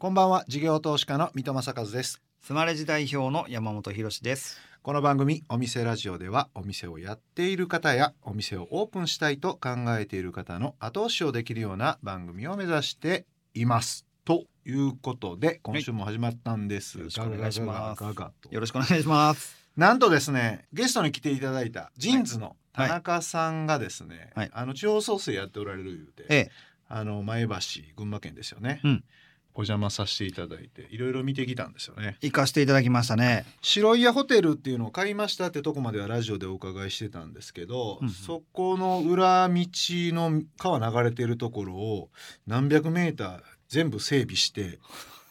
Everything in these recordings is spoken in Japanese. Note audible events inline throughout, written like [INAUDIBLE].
こんばんは事業投資家の三戸正和です。スマレジ代表の山本博です。この番組お店ラジオではお店をやっている方やお店をオープンしたいと考えている方の後押しをできるような番組を目指しています。ということで今週も始まったんです、よろしくお願いします。よろしくお願いします。なんとですねゲストに来ていただいたジーンズの田中さんがですね、はい。あの地方創生やっておられる言うて、ええ。あの前橋群馬県ですよね、うんお邪魔させていただいていろいろ見てきたんですよね。行かしていただきましたね。白い屋ホテルっていうのを買いましたってとこまではラジオでお伺いしてたんですけど、うんうん。そこの裏道の川流れてるところを何百メーター全部整備して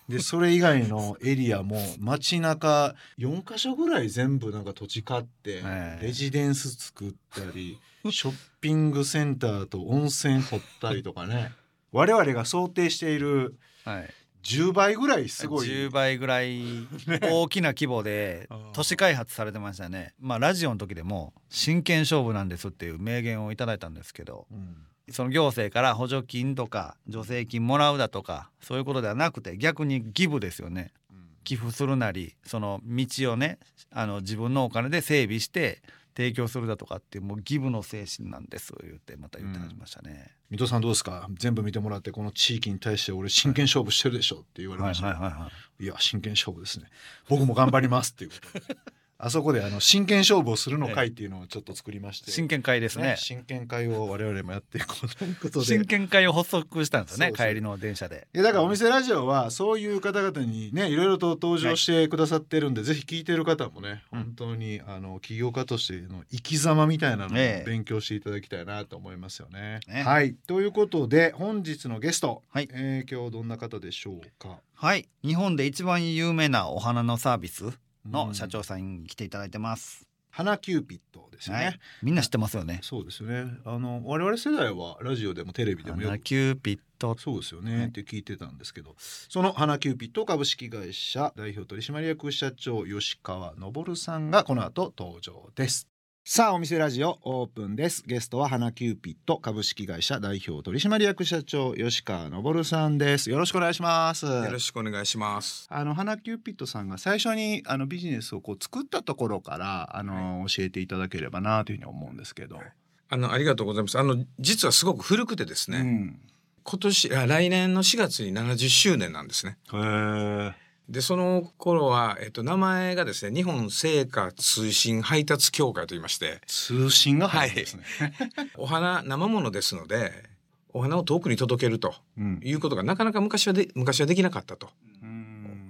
でそれ以外のエリアも街中4か所ぐらい全部なんか土地買ってええ。レジデンス作ったりショッピングセンターと温泉掘ったりとかね。[LAUGHS] 我々が想定しているはい。10倍ぐらいすごい。10倍ぐらい大きな規模で都市開発されてましたね。まあラジオの時でも真剣勝負なんですっていう名言をいただいたんですけどうん。その行政から補助金とか助成金もらうだとかそういうことではなくて逆にギブですよね。寄付するなりその道をねあの自分のお金で整備して提供するだとかっていうもうギブの精神なんです言ってまた言ってはりましたね。水戸さんどうですか？全部見てもらってこの地域に対して俺真剣勝負してるでしょって言われました、はいはいや真剣勝負ですね。僕も頑張りますっていうことであそこであの真剣勝負をするの会っていうのをちょっと作りまして。真剣会ですね。真剣会を我々もやっていこうということで。真剣会を発足したんですよね帰りの電車で。いやだからお店ラジオはそういう方々にねいろいろと登場してくださってるんで、ぜひ聞いてる方もねうん。本当にあの起業家としての生き様みたいなのをええ。勉強していただきたいなと思いますよね。ね。はい。ということで本日のゲスト、はい。えー今日どんな方でしょうか？はい。日本で一番有名なお花のサービス。うんの社長さんに来ていただいてます。花キューピットですよね。はい、みんな知ってますよね。そうですよね。あの我々世代はラジオでもテレビでも花キューピットそうですよね、はいって聞いてたんですけどその花キューピット株式会社代表取締役社長吉川昇さんがこの後登場ですさあお店ラジオオープンです。ゲストは花キューピット株式会社代表取締役社長吉川昇さんです。よろしくお願いします。よろしくお願いします。あの花キューピットさんが最初にあのビジネスをこう作ったところからあの、教えていただければなというふうに思うんですけど、あのありがとうございます。あの実はすごく古くてですね、うん。今年あ来年の4月に70周年なんですね。へえでその頃はえっと名前がですね日本製菓通信配達協会と言いまして、通信が入るんですね、お花生ものですので。お花を遠くに届けるとうんいうことがなかなか昔はで昔はできなかったと。うん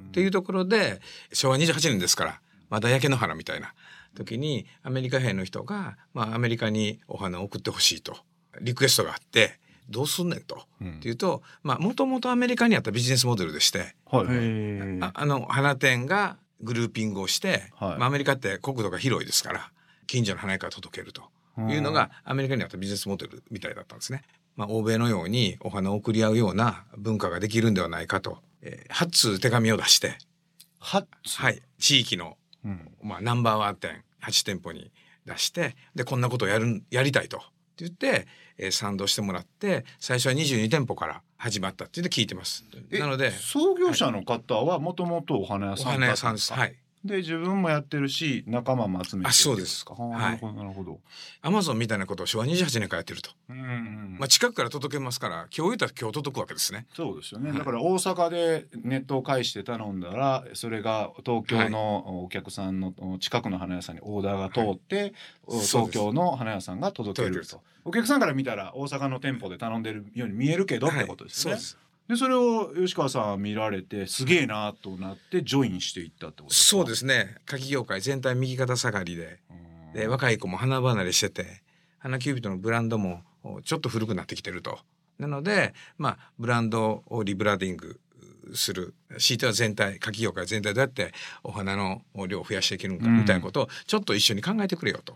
っていうところで昭和28年ですからまだ焼け野原みたいな時にアメリカ兵の人が、まあ、アメリカにお花を送ってほしいとリクエストがあってどうすんねんと。うん。っていうともともとアメリカにあったビジネスモデルでして、はいはい。ああの花店がグルーピングをして、はい。まあ、アメリカって国土が広いですから近所の花屋から届けるというのがアメリカにあったビジネスモデルみたいだったんですね。まあ、欧米のようにお花を送り合うような文化ができるんではないかと、えー、8通手紙を出して、ははい、地域の、うん。まあ、ナンバーワン店8店舗に出してでこんなことをやるやりたいと。って言って、えー賛同してもらって最初は22店舗から始まったって言って聞いてます。えなので創業者の方はもともとお花屋おさん花屋さんです。かはい。で自分もやってるし仲間も集めてあそうです。かはい。なるほどなるほど、アマゾンみたいなことを昭和28年からやってると。うんうんまあ近くから届けますから今日言ったら今日届くわけですね。そうですよね、はい。だから大阪でネットを介して頼んだらそれが東京のお客さんの近くの花屋さんにオーダーが通って、おそうです東京の花屋さんが届けると。お客さんから見たら大阪の店舗で頼んでるように見えるけどってことですよね、はい。そうです。でそれを吉川さん見られてすげえなとなってジョインしていったってことですか？そうですね。柿業界全体右肩下がりで、うんで若い子も花離れしてて、花キュービットのブランドもおちょっと古くなってきてると。なので、まあブランドをリブランディングする、シートは全体、柿業界全体どうやってお花の量を増やしていけるのかうんみたいなことをちょっと一緒に考えてくれよと。っ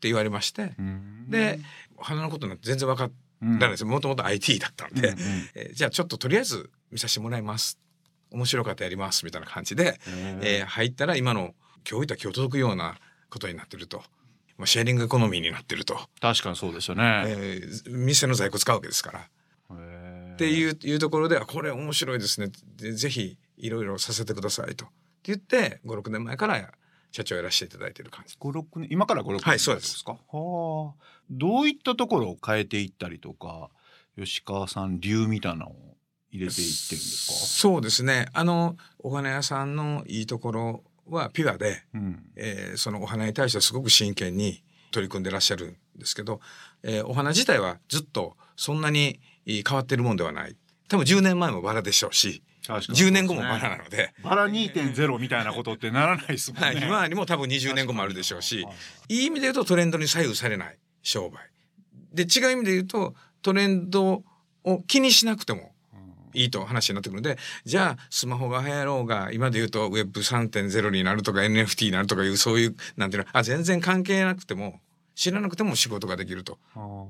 て言われまして、うんで、お花のことなんて全然分かってうんないです。もともと IT だったんで、うんうんえーじゃあちょっととりあえず見させてもらいます。面白かったらやりますみたいな感じで、えー入ったら今の今日いたら今日届くようなことになってると。まあ、シェアリングエコノミーになってると、確かにそうですよね。えー店の在庫使うわけですから。っていういうところではこれ面白いですねでぜひいろいろさせてくださいとって言って56年前から社長やらせていただいてる感じ五六年今から五六年はいそうですか。はあ。どういったところを変えていったりとか、吉川さん流みたいなのを入れていってるんですか？そうですね。あのお花屋さんのいいところはピュアで、うん。えーそのお花に対してはすごく真剣に取り組んでらっしゃるんですけど、えーお花自体はずっとそんなにえー変わってるもんではない。多分10年前もバラでしょうし10年後もバラなので、バラ2.0みたいなことってならないですもんね。はい、今にも多分20年後もあるでしょうしいい意味で言うとトレンドに左右されない商売。で違う意味で言うとトレンドを気にしなくてもいいと話になってくるのでじゃあスマホが流行ろうが今で言うと Web3.0 になるとか NFT になるとかいうそういうなんていうのあ全然関係なくても知らなくても仕事ができると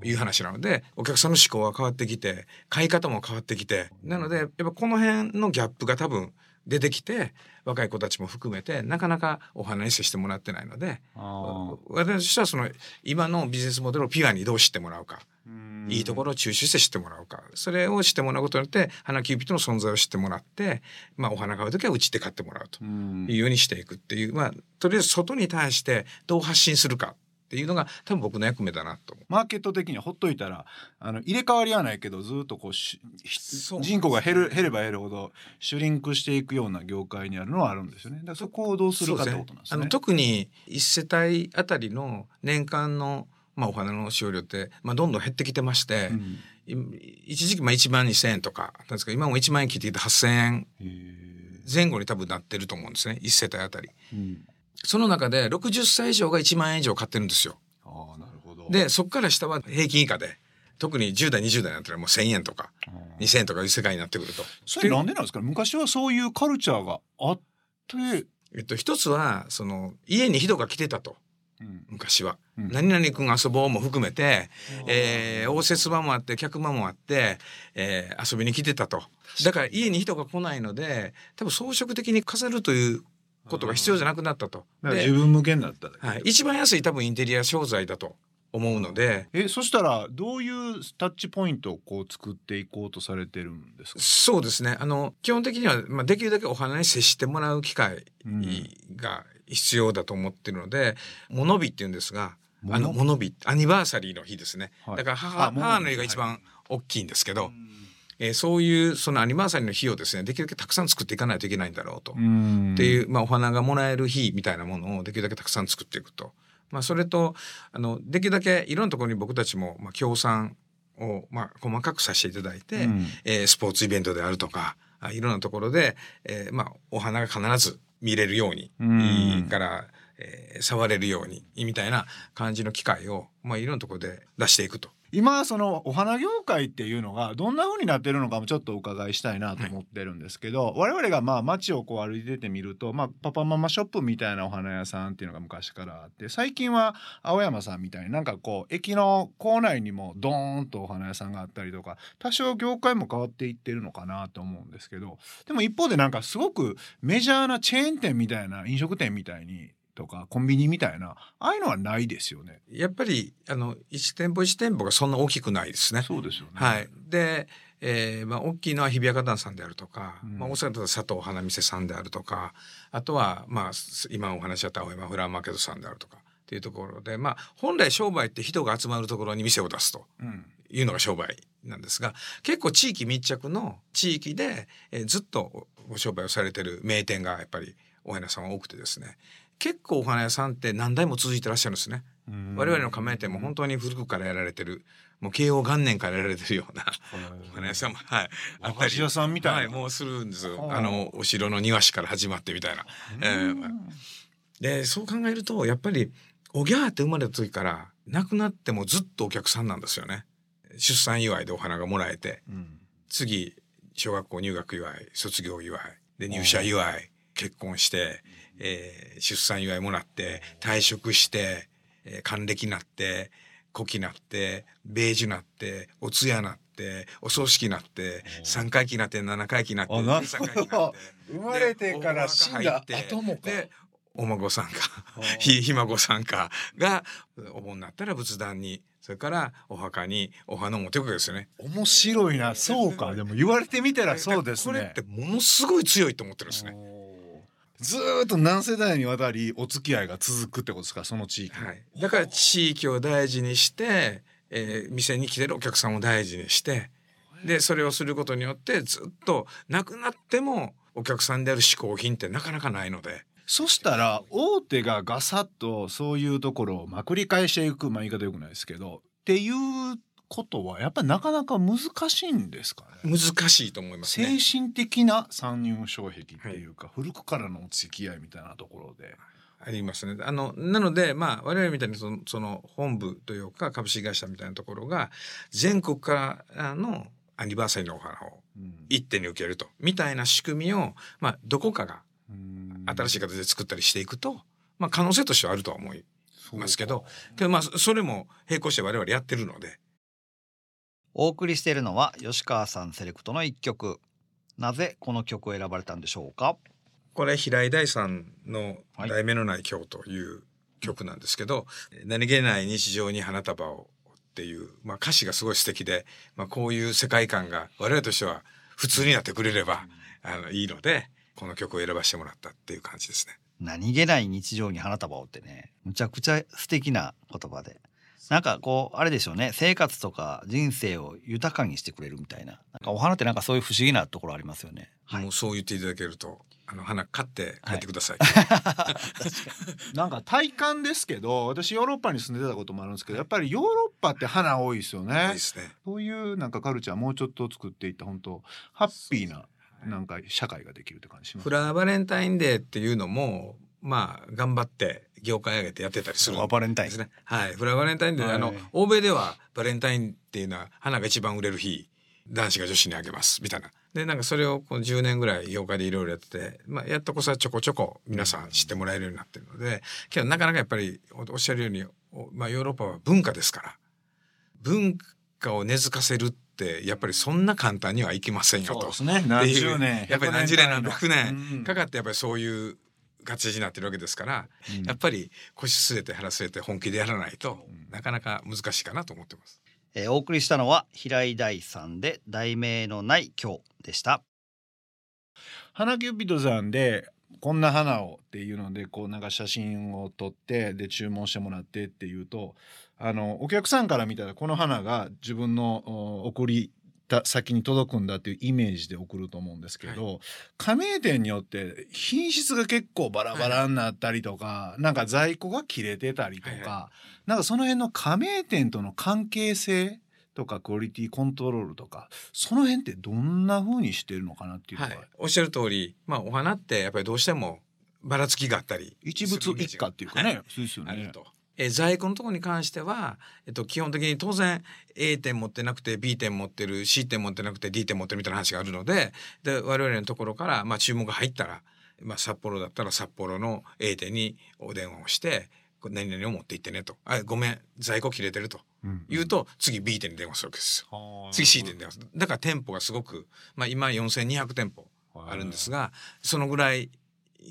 いう話なのでお客さんの思考が変わってきて買い方も変わってきてなのでやっぱこの辺のギャップが多分出てきて若い子たちも含めてなかなかお花に接してもらってないのであ私としてはその今のビジネスモデルをピュアにどう知ってもらうかーいいところを抽出して知ってもらうかそれを知ってもらうことによって花キューピットの存在を知ってもらって、まあ、お花買う時はうちで買ってもらうとうん。いうようにしていくっていう、まあ、とりあえず外に対してどう発信するかっていうのが多分僕の役目だなと思う。マーケット的にはほっといたらあの入れ替わりはないけどずっとこうし人口が減る減れば減るほどシュリンクしていくような業界にあるのはあるんですよね。だからそこをどうするかってことなんですね。あの特に1世帯あたりの年間の、まあ、お花の使用量って、まあ、どんどん減ってきてまして、うんい一時期まあ1万2,000円とかあったんですけど今も1万円切ってきて8,000円へー前後に多分なってると思うんですね1世帯あたり。うんその中で60歳以上が1万円以上買ってるんですよ。ああなるほど。でそこから下は平均以下で特に10代20代になったらもう1,000円とかあー2,000円とかいう世界になってくると。それなんでなんですか？昔はそういうカルチャーがあって、えっと、一つはその家に人が来てたとうん昔は。うん何々君遊ぼうも含めて、えー応接場もあって客間もあって、えー遊びに来てたとだから家に人が来ないので多分装飾的に飾るということが必要じゃなくなったと。自分向けになったはい、一番安い多分インテリア商材だと思うので。えそしたらどういうタッチポイントをこう作っていこうとされてるんですか、そうですね。あの基本的には、まあ、できるだけお花に接してもらう機会うん。が必要だと思ってるので「モノビ」っていうんですがあのモノモノビアニバーサリーの日ですね、はい。だから母母の日が一番大きいんですけど、えーそういうそのアニバーサリーの日をですねできるだけたくさん作っていかないといけないんだろうと、うんっていう、まあ、お花がもらえる日みたいなものをできるだけたくさん作っていくと。まあ、それとあのできるだけいろんなところに僕たちも、まあ、協賛を、まあ、細かくさせていただいて、うんえースポーツイベントであるとかあいろんなところで、えーまあ、お花が必ず見れるように、うから、えー触れるようにみたいな感じの機会を、まあ、いろんなところで出していくと。今そのお花業界っていうのがどんな風になってるのかもちょっとお伺いしたいなと思ってるんですけど、我々がまあ街をこう歩いててみると、まあ、パパママショップみたいなお花屋さんっていうのが昔からあって最近は青山さんみたいになんかこう駅の構内にもドーンとお花屋さんがあったりとか多少業界も変わっていってるのかなと思うんですけどでも一方でなんかすごくメジャーなチェーン店みたいな飲食店みたいにとかコンビニみたいなああいうのはないですよね。やっぱりあの1店舗1店舗がそんな大きくないですね。そうですよね。はい、で、えーまあ、大きいのは日比谷花壇さんであるとか、うんまあ、大阪だと佐藤花店さんであるとかあとは、まあ、す今お話しあった青山フラワーマーケットさんであるとかっていうところで、まあ、本来商売って人が集まるところに店を出すとうんいうのが商売なんですが結構地域密着の地域で、えーずっとご商売をされてる名店がやっぱりお花屋さんは多くてですね結構お花屋さんって何代も続いてらっしゃるんですね。我々の加盟店も本当に古くからやられてるもう慶応元年からやられてるようなお花屋さんもはいあったり屋さんみたいな。はいもうするんですよ。はああのお城の庭師から始まってみたいな。えーでそう考えるとやっぱりおぎゃーって生まれた時から亡くなってもずっとお客さんなんですよね。出産祝いでお花がもらえてうん。次小学校入学祝い卒業祝いで入社祝い結婚して、えー出産祝いもらって退職して、えー還暦なって古希なって米寿なってお通夜なってお葬式なって3回忌なって7回忌なってあなる13ほど。回忌なって。生まれてから死んだで後もか。でお孫さんかあひひ孫さんかがお盆になったら仏壇にそれからお墓にお花を持っていくわけですよね。面白いな。そうか。でも言われてみたらそうですね。これってものすごい強いと思ってるんですね。ずーっと何世代にわたりお付き合いが続くってことですかその地域、はい、だから地域を大事にして、えー店に来てるお客さんを大事にしてでそれをすることによってずっとなくなってもお客さんである嗜好品ってなかなかないので。そしたら大手がガサッとそういうところをまあ繰り返していくまあ言い方よくないですけどっていうことはやっぱりなかなか難しいんですかね。難しいと思います精ね。神的な参入障壁っていうか、古くからのお付き合いみたいなところで。ありますね。あのなのでまあ我々みたいにそのその本部というか株式会社みたいなところが全国からのアニバーサリーのお花をうん一手に受けるとみたいな仕組みをまあどこかがうん新しい形で作ったりしていくと、まあ可能性としてはあるとは思いますけどけどまあそそれも並行して我々やってるのでお送りしているのは吉川さんセレクトの一曲。なぜこの曲を選ばれたんでしょうか？これ平井大さんの「はい題名のない今日」という曲なんですけど「何気ない日常に花束を」っていう、まあ、歌詞がすごい素敵で、まあ、こういう世界観が我々としては普通になってくれればあのいいのでこの曲を選ばせてもらったっていう感じですね。何気ない日常に花束をってねむちゃくちゃ素敵な言葉でなんかこうあれでしょうね。生活とか人生を豊かにしてくれるみたいな。なんかお花ってなんかそういう不思議なところありますよね。はい。もうそう言っていただけるとあの花買って帰ってください。[LAUGHS] [LAUGHS] なんか体感ですけど私ヨーロッパに住んでたこともあるんですけどやっぱりヨーロッパって花多いですよいいねですね。そういうなんかカルチャーもうちょっと作っていった本当ハッピーななんか社会ができるって感じします。フラワーバレンタインデーっていうのもまあ頑張って業界上げてやってたりするんバレンタインですね。はい、フラワーバレンタインデー、はいあの欧米ではバレンタインっていうのは花が一番売れる日男子が女子にあげますみたいな。でなんかそれをこう10年ぐらい業界でいろいろやってて、まあ、やっとこそはちょこちょこ皆さん知ってもらえるようになってるのでけどなかなかやっぱりおおっしゃるように、おまあ、ヨーロッパは文化ですから文化を根付かせるってやっぱりそんな簡単にはいきませんよと。そうですね何十年やっぱり何十年何100百年うんかかってやっぱりそういう形になってるわけですから、うんやっぱり腰据えて腹据えて本気でやらないと、なかなか難しいかなと思ってます。えーお送りしたのは平井大さんで題名のない今日でした。花キューピットさんでこんな花をっていうのでこうなんか写真を撮ってで注文してもらってっていうとあのお客さんから見たらこの花が自分のお送りた先に届くんだっていうイメージで送ると思うんですけど、加盟店によって品質が結構バラバラになったりとか、なんか在庫が切れてたりとか、はいはなんかその辺の加盟店との関係性とかクオリティコントロールとかその辺ってどんな風にしてるのかなっていうのが、はい、おっしゃる通り、まあお花ってやっぱりどうしてもばらつきがあったり一物一家っていうかね、そうですよね。あると。えー在庫のところに関しては、えっと、基本的に当然 A 店持ってなくて B 店持ってる C 店持ってなくて D 店持ってるみたいな話があるのでで我々のところから、まあ、注文が入ったら、まあ、札幌だったら札幌の A 店にお電話をして「これ何々を持って行ってね」と「あごめん在庫切れてる」と。うん。言うと次 B 店に電話するわけですよ。はあ。次 C 店に電話する。だから店舗がすごく、まあ、今4200店舗あるんですがそのぐらい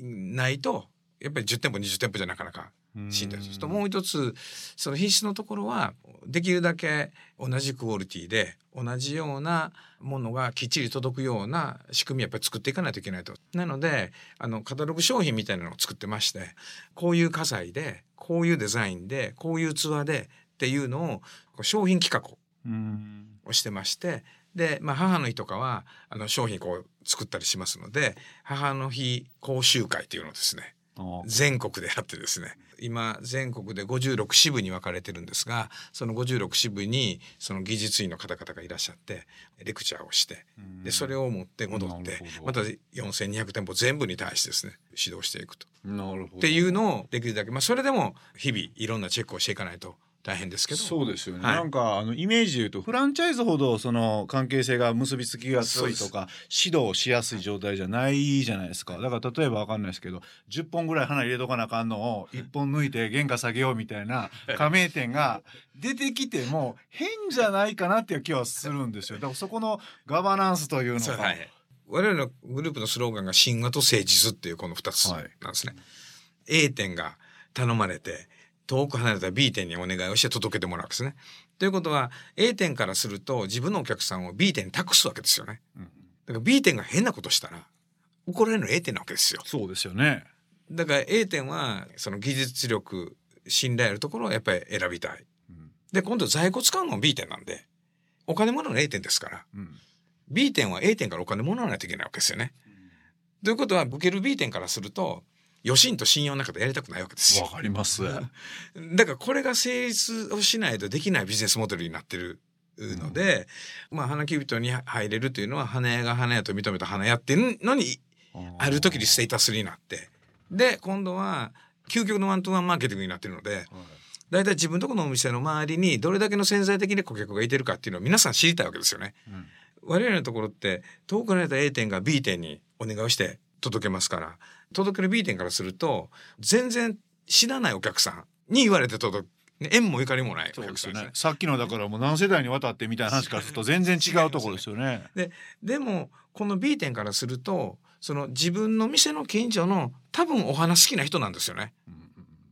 ないとやっぱり10店舗20店舗じゃなかなかしんす。ともう一つその品質のところはできるだけ同じクオリティで同じようなものがきっちり届くような仕組みやっぱり作っていかないといけないと。なのであのカタログ商品みたいなのを作ってましてこういう火災でこういうデザインでこういう器でっていうのを商品企画うんをしてましてで、まあ、母の日とかはあの商品こう作ったりしますので母の日講習会っていうのをですねあ全国でやってですね。今全国で56支部に分かれてるんですがその56支部にその技術員の方々がいらっしゃってレクチャーをしてでそれを持って戻ってまた4200店舗全部に対してですね指導していくと。なるほど。っていうのをできるだけまあそれでも日々いろんなチェックをしていかないと大変ですけど。そうですよね、はい。なんかあのイメージで言うとフランチャイズほどその関係性が結びつきが強いとか指導しやすい状態じゃないじゃないですか。だから例えばわかんないですけど10本ぐらい花入れとかなあかんのを1本抜いて原価下げようみたいな加盟店が出てきても変じゃないかなっていう気はするんですよ。だからそこのガバナンスというのが、はい、我々のグループのスローガンが神話と誠実っていうこの2つはいなんですね。A 店が頼まれて遠く離れた B 店にお願いをして届けてもらうわけですね。ということは A 店からすると自分のお客さんを B 店に託すわけですよね。うんだから B 店が変なことしたら怒られるのは A 店なわけですよ。そうですよね。だから A 店はその技術力信頼あるところをやっぱり選びたい。うんで今度在庫使うのも B 店なんでお金もらうのは A 店ですからうん B 店は A 店からお金もらわないといけないわけですよね。ということは受ける B 店からすると余震と信用の中でやりたくないわけですよわ。かります。だからこれが成立をしないとできないビジネスモデルになってるので、まあ花キュービットに入れるというのは花屋が花屋と認めた花屋っていうのにある時にステータスになってで今度は究極のワントゥワンマーケティングになってるので大体自分とこのお店の周りにどれだけの潜在的に顧客がいてるかっていうのを皆さん知りたいわけですよね。うん我々のところって遠く離れた A 店が B 店にお願いをして届けますから届ける B 店からすると全然知らないお客さんに言われて届くね縁もゆかりもないね。。ねさっきのだからもう何世代にわたってみたいな話からすると全然違うところですよね。でもこの B 店からするとその自分の店の近所の多分お花好きな人なんですよね。うん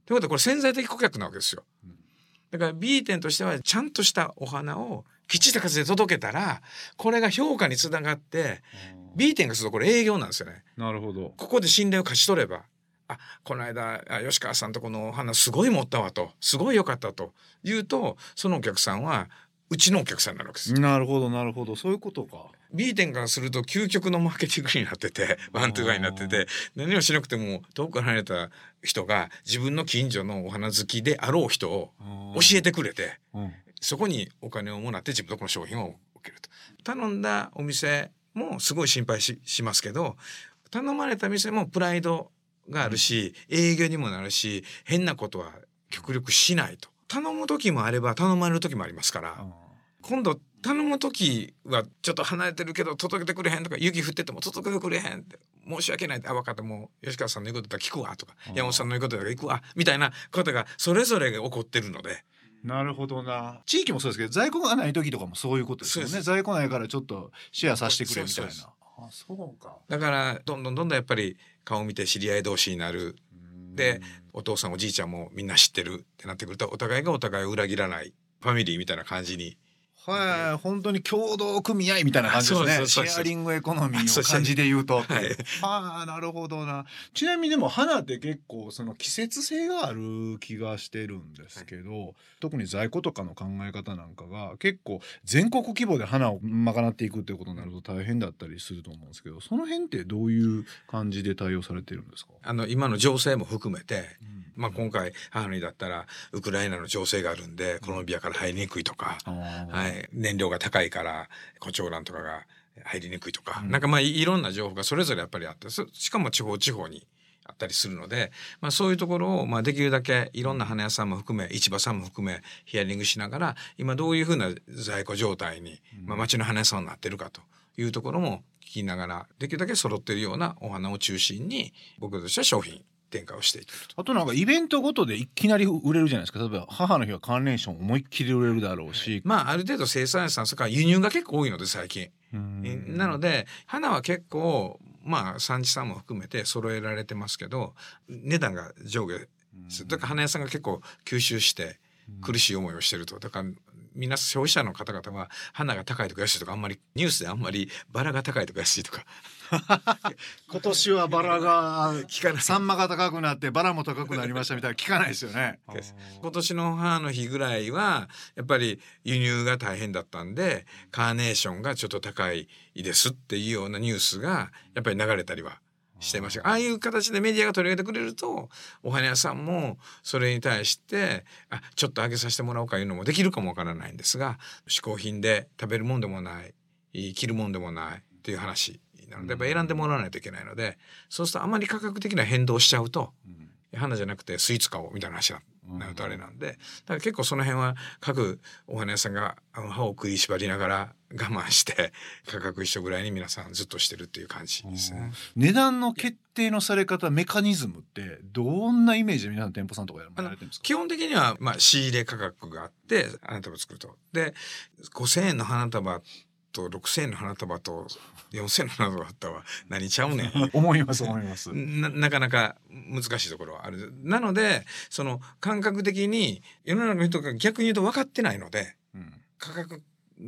ということはこれ潜在的顧客なわけですようん。だから B 店としてはちゃんとしたお花をきっちりした数で届けたらこれが評価につながって B 店がするとこれ営業なんですよね。なるほど。ここで信頼を勝ち取ればあこの間あ吉川さんとこのお花すごい持ったわとすごい良かったと言うとそのお客さんはうちのお客さんになるわけです。なるほどなるほどそういうことか。B 店からすると究極のマーケティングになっててワントゥーワンになってて何もしなくても遠く離れた人が自分の近所のお花好きであろう人を教えてくれてうんそこにお金をもらって自分のとこの商品を受けると頼んだお店もすごい心配ししますけど頼まれた店もプライドがあるし、営業にもなるし変なことは極力しないと。頼む時もあれば頼まれる時もありますから、今度頼む時はちょっと離れてるけど届けてくれへんとか雪降ってても届けてくれへんって。申し訳ないって。あ分かった。もう吉川さんの言うことだ聞くわとかうん。山本さんの言うことだったら行くわみたいなことがそれぞれが起こってるのでなるほどな。地域もそうですけど在庫がない時とかもそういうことですよね。在庫ないからちょっとシェアさせてくれみたいな。あそうか。だからどんどんどんどんやっぱり顔を見て知り合い同士になるでお父さんおじいちゃんもみんな知ってるってなってくるとお互いがお互いを裏切らないファミリーみたいな感じにはい、本当に。共同組合みたいな感じですね。そうそうそうシェアリングエコノミーの感じで言うと。はいはあ、なるほどな。ちなみにでも花って結構その季節性がある気がしてるんですけど、特に在庫とかの考え方なんかが結構全国規模で花を賄っていくっていうことになると大変だったりすると思うんですけど、その辺ってどういう感じで対応されてるんですか？あの今の情勢も含めて、まあ、今回母の日だったらウクライナの情勢があるんでコロンビアから入りにくいとか、あーはい、燃料が高いからコチョウランとかが入りにくいとか、うん。なんかまあいいろんな情報がそれぞれやっぱりあってそしかも地方地方にあったりするので、まあ、そういうところをまあできるだけいろんな花屋さんも含め市場さんも含めヒアリングしながら今どういうふうな在庫状態に、まあ、町の花屋さんになってるかというところも聞きながらできるだけ揃ってるようなお花を中心に僕としては商品展開をしていくと。あとなんかイベントごとでいきなり売れるじゃないですか。例えば母の日は関連ション思いっきり売れるだろうし、まあある程度生産者さんそれから輸入が結構多いので最近。なので花は結構まあ産地さんも含めて揃えられてますけど値段が上下する。だから花屋さんが結構吸収して苦しい思いをしてると。だからみんな消費者の方々は花が高いとか安いとかあんまりニュースであんまりバラが高いとか安いとか [LAUGHS] 今年はバラが聞かない。サンマが高くなってバラも高くなりましたみたいな聞かないですよね。今年の母の日ぐらいはやっぱり輸入が大変だったんでカーネーションがちょっと高いですっていうようなニュースがやっぱり流れたりはしてました。ああいう形でメディアが取り上げてくれるとお花屋さんもそれに対してあちょっと上げさせてもらおうかいうのもできるかもわからないんですが嗜好品で食べるもんでもない着るもんでもないっていう話なのでやっぱ選んでもらわないといけないのでそうするとあまり価格的な変動しちゃうと花じゃなくてスイーツ買おうみたいな話になるとあれなんで、だから結構その辺は各お花屋さんが歯を食いしばりながら我慢して価格一緒ぐらいに皆さんずっとしてるっていう感じですね。値段の決定のされ方メカニズムってどんなイメージで皆さん店舗さんとかやられてるんですか？基本的にはまあ仕入れ価格があって花束作ると。で5,000円の花束と6,000円の花束と4,000円の花束だったわ何ちゃうねん思います思います。ななかなか難しいところはある。なのでその感覚的に世の中の人が逆に言うと分かってないのでうん価格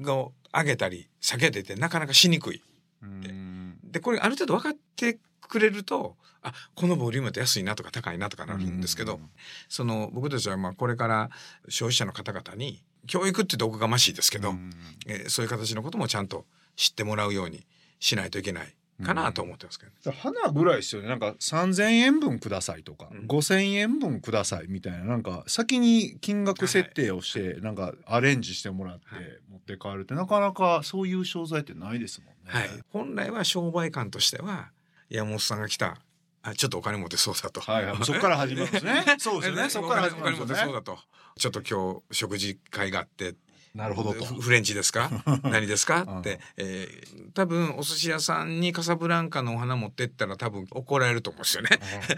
を上げたり下げててなかなかしにくい。うんでこれある程度分かってくれるとあこのボリュームだと安いなとか高いなとかなるんですけど、その僕たちはまあこれから消費者の方々に教育って言うとおこがましいですけど、うん。えーそういう形のこともちゃんと知ってもらうようにしないといけないかなと思ってますけど、ね。花ぐらいですよね。なんか3,000円分くださいとか、うん。5,000円分くださいみたいななんか先に金額設定をして、なんかアレンジしてもらってはい。持って帰るってなかなかそういう商材ってないですもんね。はい、本来は商売感としては山本さんが来た。あちょっとお金持ってそうだと。はいはい。そこから始まるんですね。[LAUGHS] そうですよね。そこから始まるんですよね。そうだと。ちょっと今日食事会があって。なるほどと。フフレンチですか？[LAUGHS] 何ですか？うん。って、えー多分お寿司屋さんにカサブランカのお花持ってったら多分怒られると思うんですよね。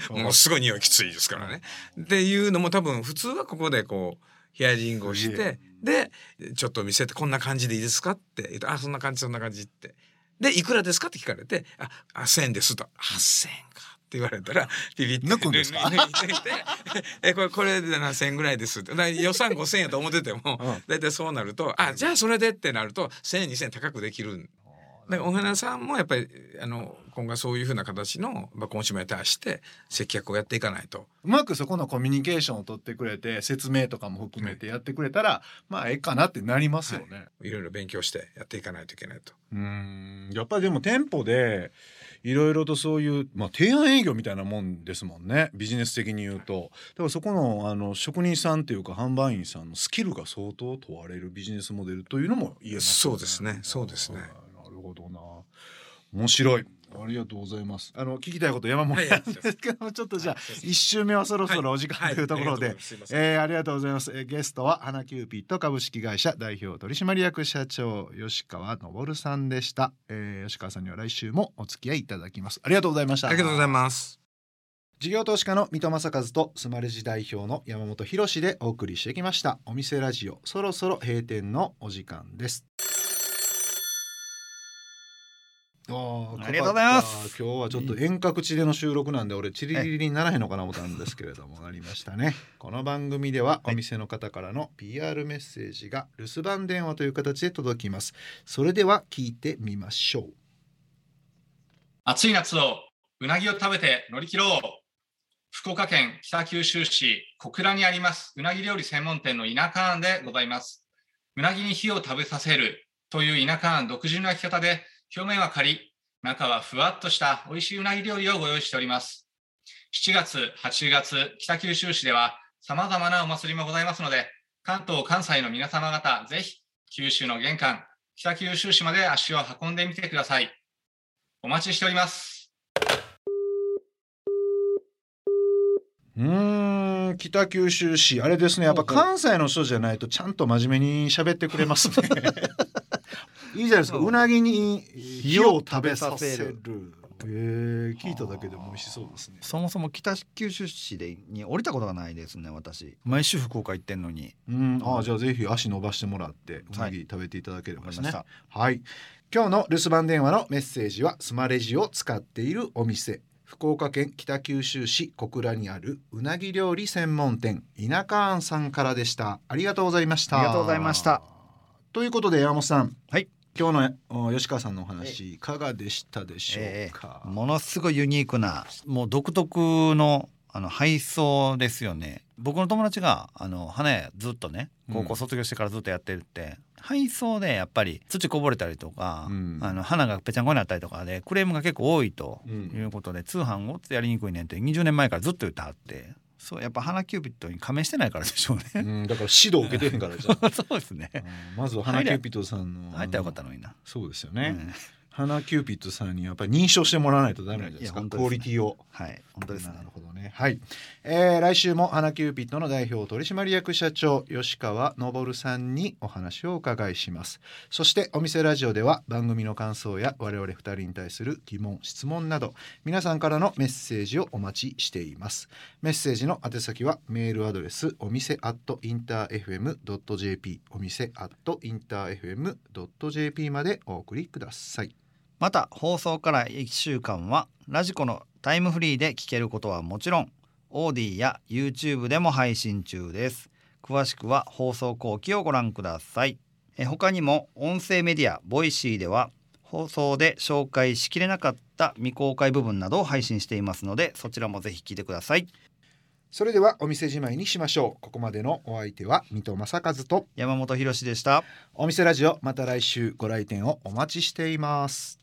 もうすごい匂いきついですからね。っていうのも多分普通はここでこうヒアリングをしてでちょっと見せてこんな感じでいいですか？って。言うとあそんな感じそんな感じって。でいくらですか？って聞かれてああ1,000円ですと。8,000円か。って言われたら [LAUGHS] ピピって。抜くんですか？抜い抜いてえこれこれで7,000円ぐらいです。っ予算5,000円やと思っててもうん。大体そうなるとあじゃあそれでってなると1,000円2,000円高くできる。んお花さんもやっぱりあの今後はそういうふうな形の、まあ、コンシューマーに対して接客をやっていかないと。うまくそこのコミュニケーションを取ってくれて説明とかも含めてやってくれたら、まあええかなってなりますよね。い。ろいろ勉強してやっていかないといけないと。うーん。やっぱりでも店舗でいろいろとそういう、まあ、提案営業みたいなもんですもんね。ビジネス的に言うと。だからそこのあの職人さんっていうか販売員さんのスキルが相当問われるビジネスモデルというのも言えますそうですね。そうですね。はいなるほどな。面白いありがとうございますあの聞きたいこと山本ですけどもちょっとじゃあ一周目はそろそろお時間というところで、はいはいありがとうございますすいませんえーありがとうございます。えーゲストは花キューピット株式会社代表取締役社長吉川昇さんでした、えー吉川さんには来週もお付き合いいただきます。ありがとうございました。ありがとうございます。事業投資家の水戸正和とスマレジ代表の山本博でお送りしてきましたお店ラジオそろそろ閉店のお時間です。あーありがとうございます。今日はちょっと遠隔地での収録なんで俺チリリリにならへんのかな思ったんですけれどもなりましたね。この番組ではお店の方からの PR メッセージが留守番電話という形で届きます。それでは聞いてみましょう。暑い夏をうなぎを食べて乗り切ろう。福岡県北九州市小倉にありますうなぎ料理専門店の田舎庵でございます。うなぎに火を食べさせるという田舎庵独自の焼き方で表面はカリッ中はふわっとした美味しいうなぎ料理をご用意しております7月8月北九州市では様々なお祭りもございますので関東関西の皆様方ぜひ九州の玄関北九州市まで足を運んでみてくださいお待ちしております。うーん北九州市。あれですねやっぱ関西の人じゃないとちゃんと真面目に喋ってくれますね。[LAUGHS] いいじゃないですか。そう。うなぎに火を食べさせる。えー、聞いただけでも美味しそうですね。そもそも北九州市でに降りたことがないですね私。毎週福岡行ってんのに。うん。あーじゃあぜひ足伸ばしてもらってうなぎ食べていただければですね。はい。今日の留守番電話のメッセージはスマレジを使っているお店福岡県北九州市小倉にあるうなぎ料理専門店田舎庵さんからでした。ありがとうございました。ありがとうございました。ということで山本さん。はい。今日のお吉川さんのお話いかがでしたでしょうか、ものすごいユニークなもう独特のあの配送ですよね僕の友達があの花屋ずっとね高校卒業してからずっとやってるって、配送でやっぱり土こぼれたりとか、うん。あの花がぺちゃんこになったりとかでクレームが結構多いとうん。いうことで、通販をやりにくいねんって20年前からずっと言ってはってそうやっぱ花キューピットに加盟してないからでしょううね。ん、だから指導受けてへんからじゃあ。[LAUGHS] そうですね。うん。まずは花キューピットさんの入ったらよかったのにな。そうですよね、うん花キューピットさんにやっぱり認証してもらわないとダメなんじゃないですか。いや本当クオリティを。はい本当ですね。なるほどね。ねはい、えー、来週も花キューピットの代表取締役社長吉川昇さんにお話をお伺いします。そしてお店ラジオでは番組の感想や我々二人に対する疑問質問など皆さんからのメッセージをお待ちしています。メッセージの宛先はメールアドレスお店アットインター FM.jp お店アットインター FM.jp までお送りくださいまた放送から1週間はラジコのタイムフリーで聞けることはもちろん Audee や YouTube でも配信中です。詳しくは放送後記をご覧ください。え他にも音声メディア Voicy では放送で紹介しきれなかった未公開部分などを配信していますのでそちらもぜひ聞いてください。それではお店じまいにしましょう。ここまでのお相手は水戸正和と山本博史でした。お店ラジオまた来週ご来店をお待ちしています